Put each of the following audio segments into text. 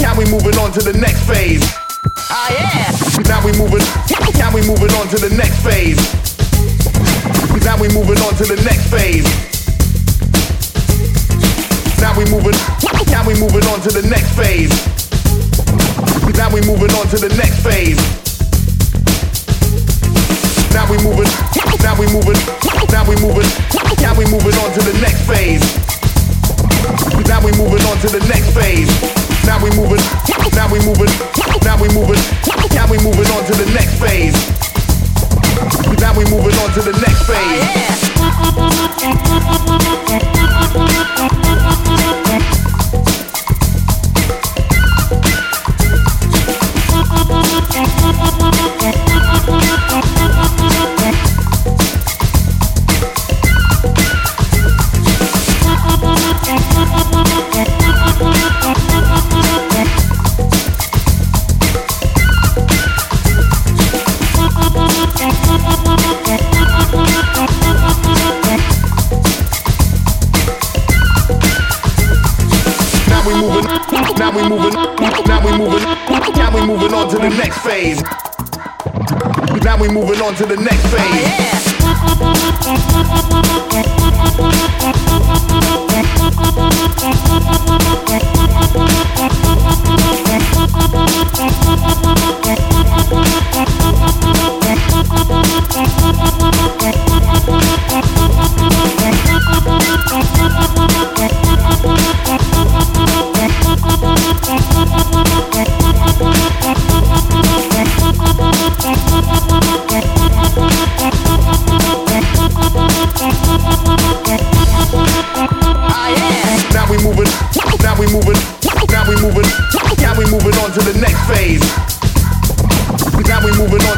now we moving on to the next phase. Oh yeah. Now we moving, now we moving on to the next phase. Now we moving on to the next phase. Now we moving, now we moving on to the next phase. Now we moving on to the next phase. Now we moving, now we moving, now we moving, now we moving on to the next phase. Now we moving on to the next phase. Now we moving, now we moving, now we moving, now we moving now we moving, now we moving, now we moving on to the next phase. Now we moving on to the next phase.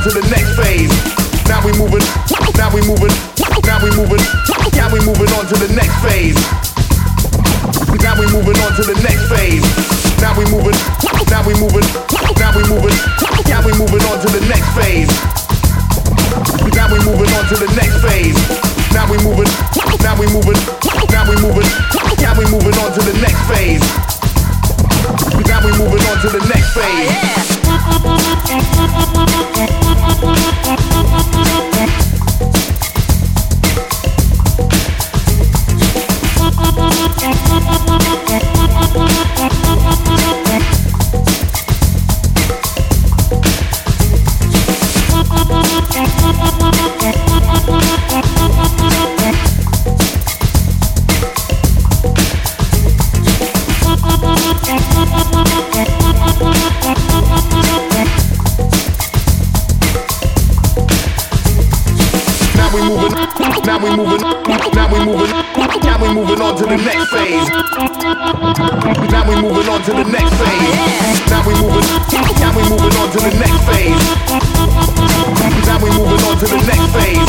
On to the next phase. Now we moving, now we moving, now we moving, now we moving on to the next phase. Now we moving on to the next phase. Now we moving, now we moving, now we moving, now we moving on to the next phase. Now we moving on to the next phase. Now we moving, now we moving, now we moving, now we moving on to the next phase. Now we moving, now we moving, now we moving on to the next phase. Now we moving on to the next phase. Now we moving, now we moving on to the next phase. Now we moving on to the next phase.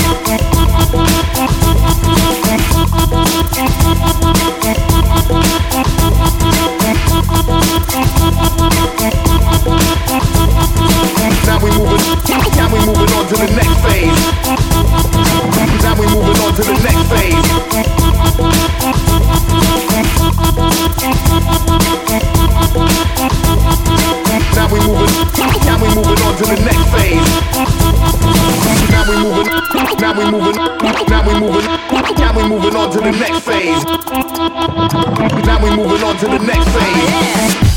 Now we moving, now we moving on to the next phase. To the next phase. Now we moving, now we moving on to the next phase. Now we moving, now we moving, now we moving, now we moving on to the next phase. Now we moving on to the next phase.